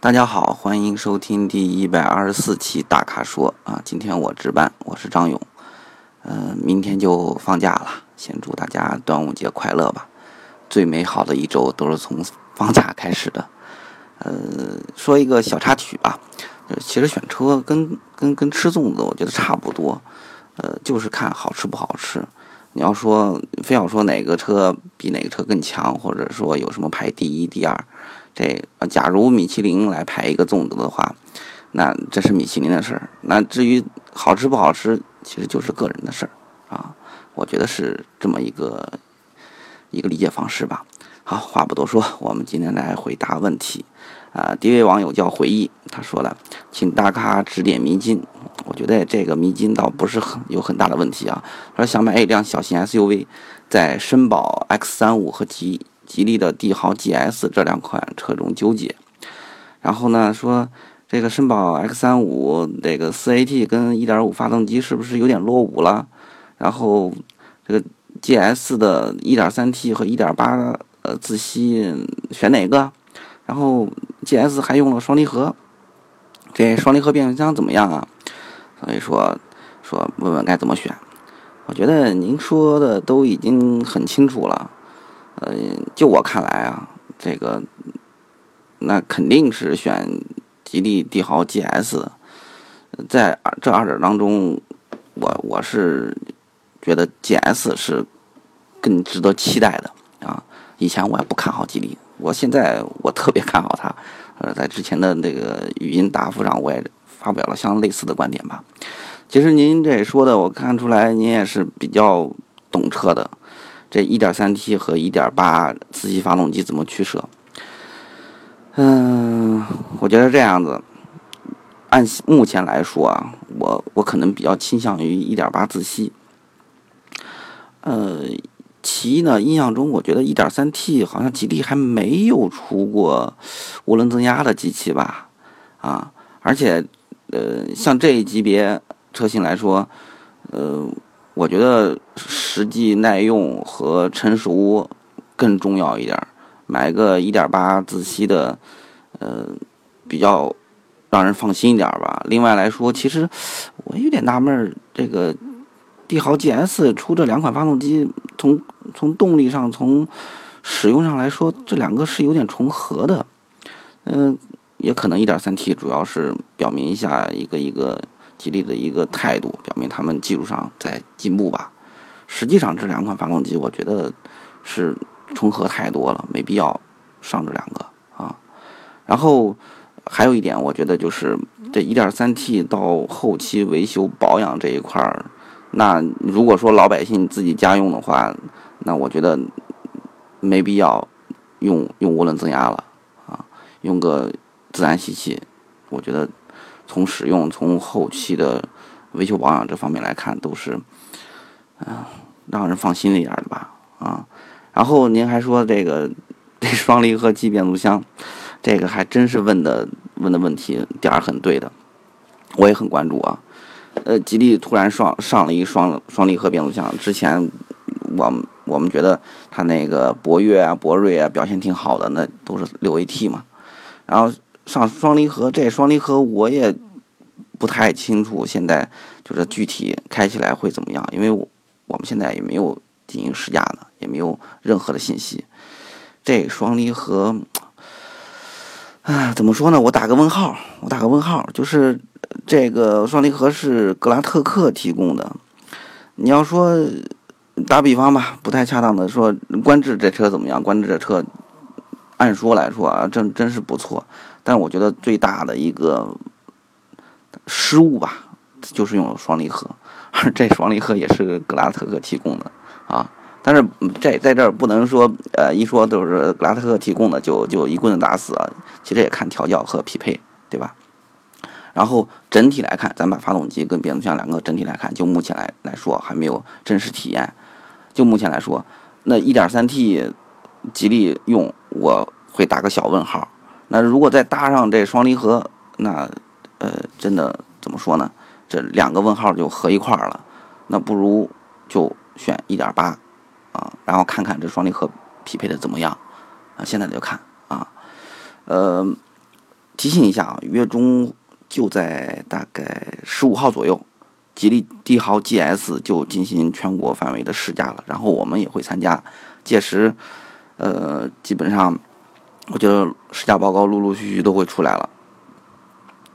大家好，欢迎收听第一百二十四期大咖说啊！今天我值班，我是张勇。嗯，明天就放假了，先祝大家端午节快乐吧！最美好的一周都是从放假开始的。呃，说一个小插曲吧，其实选车跟跟跟吃粽子，我觉得差不多。呃，就是看好吃不好吃。你要说非要说哪个车比哪个车更强，或者说有什么排第一、第二，这假如米其林来排一个粽子的话，那这是米其林的事儿。那至于好吃不好吃，其实就是个人的事儿啊。我觉得是这么一个一个理解方式吧。好，话不多说，我们今天来回答问题。啊，第一位网友叫回忆，他说了，请大咖指点迷津。我觉得这个迷津倒不是很有很大的问题啊。他说想买一辆小型 SUV，在绅宝 X35 和吉吉利的帝豪 GS 这两款车中纠结。然后呢，说这个绅宝 X35 这个 4AT 跟1.5发动机是不是有点落伍了？然后这个 GS 的 1.3T 和1.8呃自吸选哪个？然后 GS 还用了双离合，这双离合变速箱怎么样啊？所以说，说问问该怎么选。我觉得您说的都已经很清楚了。呃，就我看来啊，这个那肯定是选吉利帝豪 GS。在这二者当中，我我是觉得 GS 是更值得期待的啊。以前我也不看好吉利，我现在我特别看好它。呃，在之前的那个语音答复上，我也。发表了相类似的观点吧。其实您这说的，我看出来您也是比较懂车的。这 1.3T 和1.8自吸发动机怎么取舍？嗯，我觉得这样子，按目前来说啊，我我可能比较倾向于1.8自吸。呃，其一呢，印象中我觉得 1.3T 好像吉利还没有出过涡轮增压的机器吧？啊，而且。呃，像这一级别车型来说，呃，我觉得实际耐用和成熟更重要一点。买个1.8自吸的，呃，比较让人放心一点吧。另外来说，其实我有点纳闷，这个帝豪 GS 出这两款发动机，从从动力上、从使用上来说，这两个是有点重合的，嗯。也可能 1.3T 主要是表明一下一个一个吉利的一个态度，表明他们技术上在进步吧。实际上这两款发动机我觉得是重合太多了，没必要上这两个啊。然后还有一点，我觉得就是这 1.3T 到后期维修保养这一块儿，那如果说老百姓自己家用的话，那我觉得没必要用用涡轮增压了啊，用个。自然吸气，我觉得从使用、从后期的维修保养这方面来看，都是嗯让人放心一点的吧啊。然后您还说这个这双离合器变速箱，这个还真是问的问的问题点儿很对的，我也很关注啊。呃，吉利突然上上了一双双离合变速箱，之前我们我们觉得它那个博越啊、博瑞啊表现挺好的，那都是六 AT 嘛，然后。上双离合，这双离合我也不太清楚，现在就是具体开起来会怎么样？因为我我们现在也没有进行试驾呢，也没有任何的信息。这双离合，啊，怎么说呢？我打个问号，我打个问号。就是这个双离合是格拉特克提供的。你要说打比方吧，不太恰当的说，观致这车怎么样？观致这车，按说来说啊，真真是不错。但是我觉得最大的一个失误吧，就是用了双离合，这双离合也是格拉特克提供的啊。但是在在这儿不能说，呃，一说都是格拉特克提供的就就一棍子打死啊。其实也看调教和匹配，对吧？然后整体来看，咱把发动机跟变速箱两个整体来看，就目前来来说还没有真实体验。就目前来说，那 1.3T 吉利用我会打个小问号。那如果再搭上这双离合，那，呃，真的怎么说呢？这两个问号就合一块儿了。那不如就选一点八，啊，然后看看这双离合匹配的怎么样。啊，现在就看啊，呃，提醒一下啊，月中就在大概十五号左右，吉利帝豪 GS 就进行全国范围的试驾了，然后我们也会参加。届时，呃，基本上，我觉得试驾报告陆陆续续都会出来了，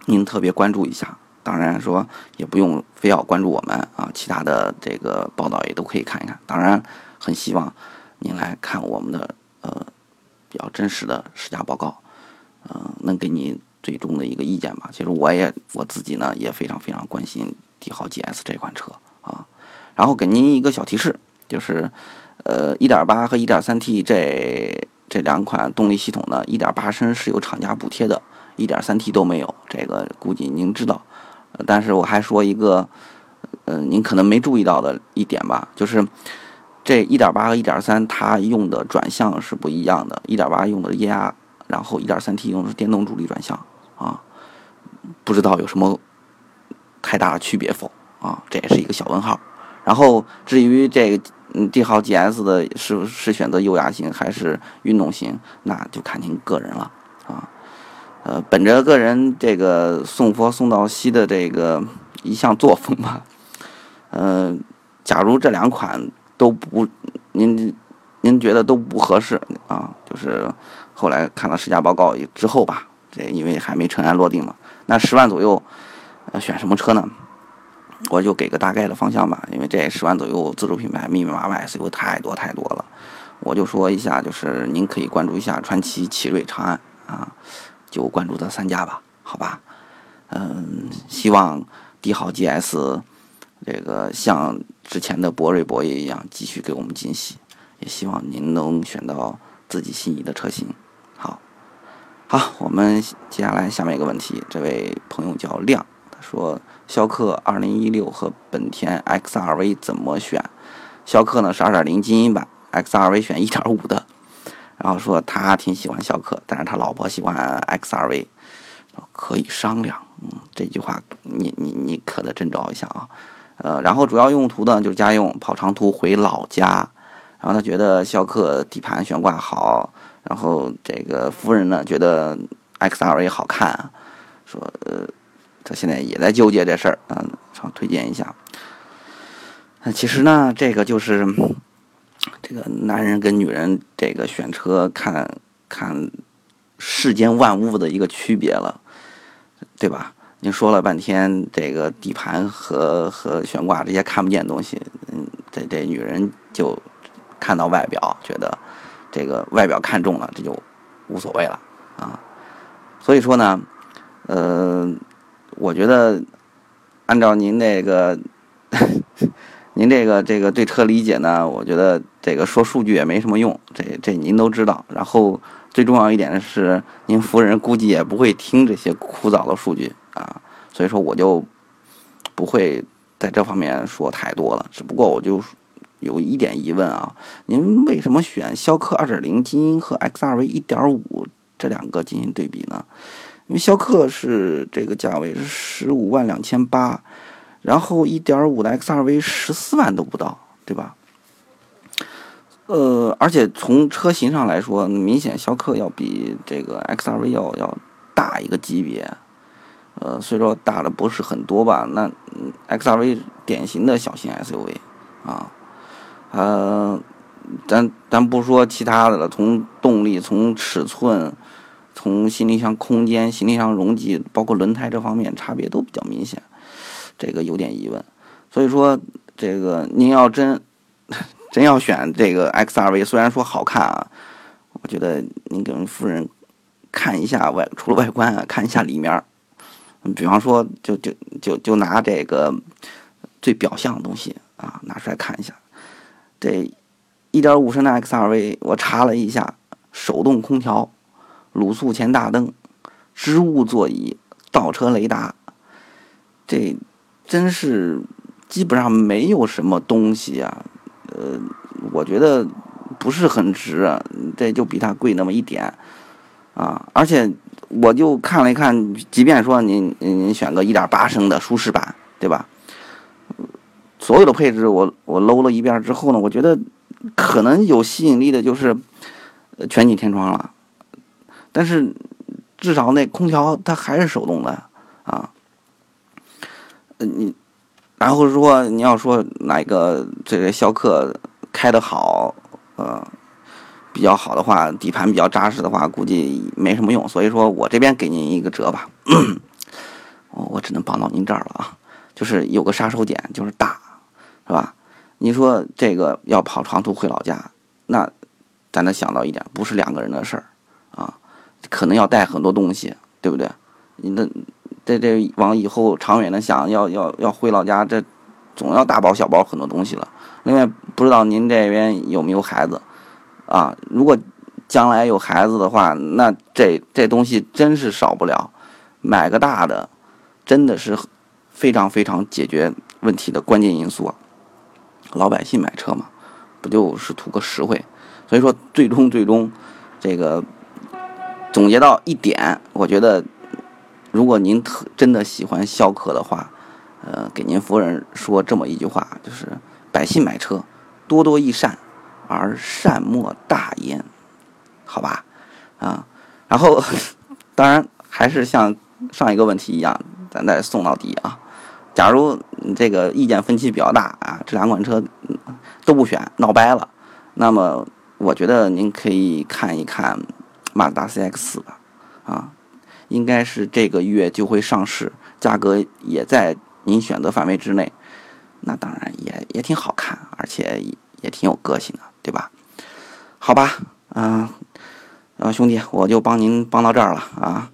您特别关注一下。当然说也不用非要关注我们啊，其他的这个报道也都可以看一看。当然，很希望您来看我们的呃比较真实的试驾报告，嗯，能给你最终的一个意见吧。其实我也我自己呢也非常非常关心帝豪 GS 这款车啊。然后给您一个小提示，就是呃1.8和 1.3T 这这两款动力系统呢，1.8升是有厂家补贴的，1.3T 都没有，这个估计您知道。但是我还说一个，嗯，您可能没注意到的一点吧，就是这1.8和1.3它用的转向是不一样的，1.8用的液压，然后 1.3T 用的是电动助力转向啊，不知道有什么太大的区别否？啊，这也是一个小问号。然后至于这个嗯帝豪 GS 的是是选择优雅型还是运动型，那就看您个人了啊。呃，本着个人这个送佛送到西的这个一向作风吧，嗯，假如这两款都不，您您觉得都不合适啊，就是后来看了试驾报告之后吧，这因为还没尘埃落定嘛，那十万左右，呃，选什么车呢？我就给个大概的方向吧，因为这十万左右自主品牌密密麻麻 SUV 太多太多了，我就说一下，就是您可以关注一下传祺、奇瑞、长安啊。就关注这三家吧，好吧，嗯，希望帝豪 GS 这个像之前的博瑞、博越一样继续给我们惊喜，也希望您能选到自己心仪的车型。好，好，我们接下来下面一个问题，这位朋友叫亮，说逍客2016和本田 XRV 怎么选？逍客呢是2.0精英版，XRV 选1.5的。然后说他挺喜欢逍客，但是他老婆喜欢 XRV，可以商量。嗯，这句话你你你可得斟酌一下啊。呃，然后主要用途呢就是家用，跑长途回老家。然后他觉得逍客底盘悬挂好，然后这个夫人呢觉得 XRV 好看，说呃他现在也在纠结这事儿，嗯，想推荐一下。那其实呢，这个就是。这个男人跟女人这个选车看看世间万物的一个区别了，对吧？您说了半天这个底盘和和悬挂这些看不见东西，嗯，这这女人就看到外表，觉得这个外表看中了，这就无所谓了啊。所以说呢，呃，我觉得按照您那个。您这个这个对车理解呢？我觉得这个说数据也没什么用，这这您都知道。然后最重要一点是，您夫人估计也不会听这些枯燥的数据啊，所以说我就不会在这方面说太多了。只不过我就有一点疑问啊，您为什么选逍客2.0精英和 XRV 1.5这两个进行对比呢？因为逍客是这个价位是十五万两千八。然后一点五的 XRV 十四万都不到，对吧？呃，而且从车型上来说，明显逍客要比这个 XRV 要要大一个级别，呃，虽说大的不是很多吧，那 XRV 典型的小型 SUV 啊，呃，咱咱不说其他的了，从动力、从尺寸、从行李箱空间、行李箱容积，包括轮胎这方面，差别都比较明显。这个有点疑问，所以说这个您要真 真要选这个 XRV，虽然说好看啊，我觉得您给夫人看一下外，除了外观啊，看一下里面。比方说，就就就就拿这个最表象的东西啊，拿出来看一下。这1.5升的 XRV，我查了一下，手动空调、卤素前大灯、织物座椅、倒车雷达，这。真是基本上没有什么东西啊，呃，我觉得不是很值啊，这就比它贵那么一点啊，而且我就看了一看，即便说您您选个一点八升的舒适版，对吧？所有的配置我我搂了一遍之后呢，我觉得可能有吸引力的就是全景天窗了，但是至少那空调它还是手动的啊。呃，你，然后说你要说哪个这个逍客开的好，呃，比较好的话，底盘比较扎实的话，估计没什么用。所以说我这边给您一个折吧，我 我只能帮到您这儿了啊。就是有个杀手锏，就是大，是吧？你说这个要跑长途回老家，那咱得想到一点，不是两个人的事儿，可能要带很多东西，对不对？你的这这往以后长远的想，要要要回老家，这总要大包小包很多东西了。另外，不知道您这边有没有孩子啊？如果将来有孩子的话，那这这东西真是少不了，买个大的，真的是。非常非常解决问题的关键因素！老百姓买车嘛，不就是图个实惠？所以说，最终最终，这个总结到一点，我觉得，如果您特真的喜欢逍客的话，呃，给您夫人说这么一句话，就是百姓买车多多益善，而善莫大焉，好吧？啊，然后当然还是像上一个问题一样，咱再送到底啊！假如你这个意见分歧比较大啊，这两款车都不选，闹掰了，那么我觉得您可以看一看马自达 CX 吧，啊，应该是这个月就会上市，价格也在您选择范围之内，那当然也也挺好看，而且也挺有个性的，对吧？好吧，嗯，呃，兄弟，我就帮您帮到这儿了啊，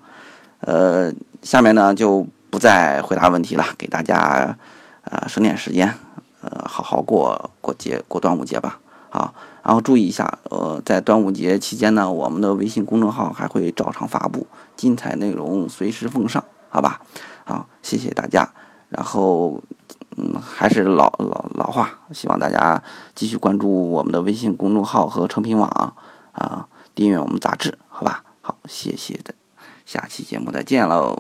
呃，下面呢就。不再回答问题了，给大家呃省点时间，呃好好过过节过端午节吧，好，然后注意一下，呃在端午节期间呢，我们的微信公众号还会照常发布精彩内容，随时奉上，好吧？好，谢谢大家，然后嗯还是老老老话，希望大家继续关注我们的微信公众号和成品网啊，订阅我们杂志，好吧？好，谢谢的，下期节目再见喽。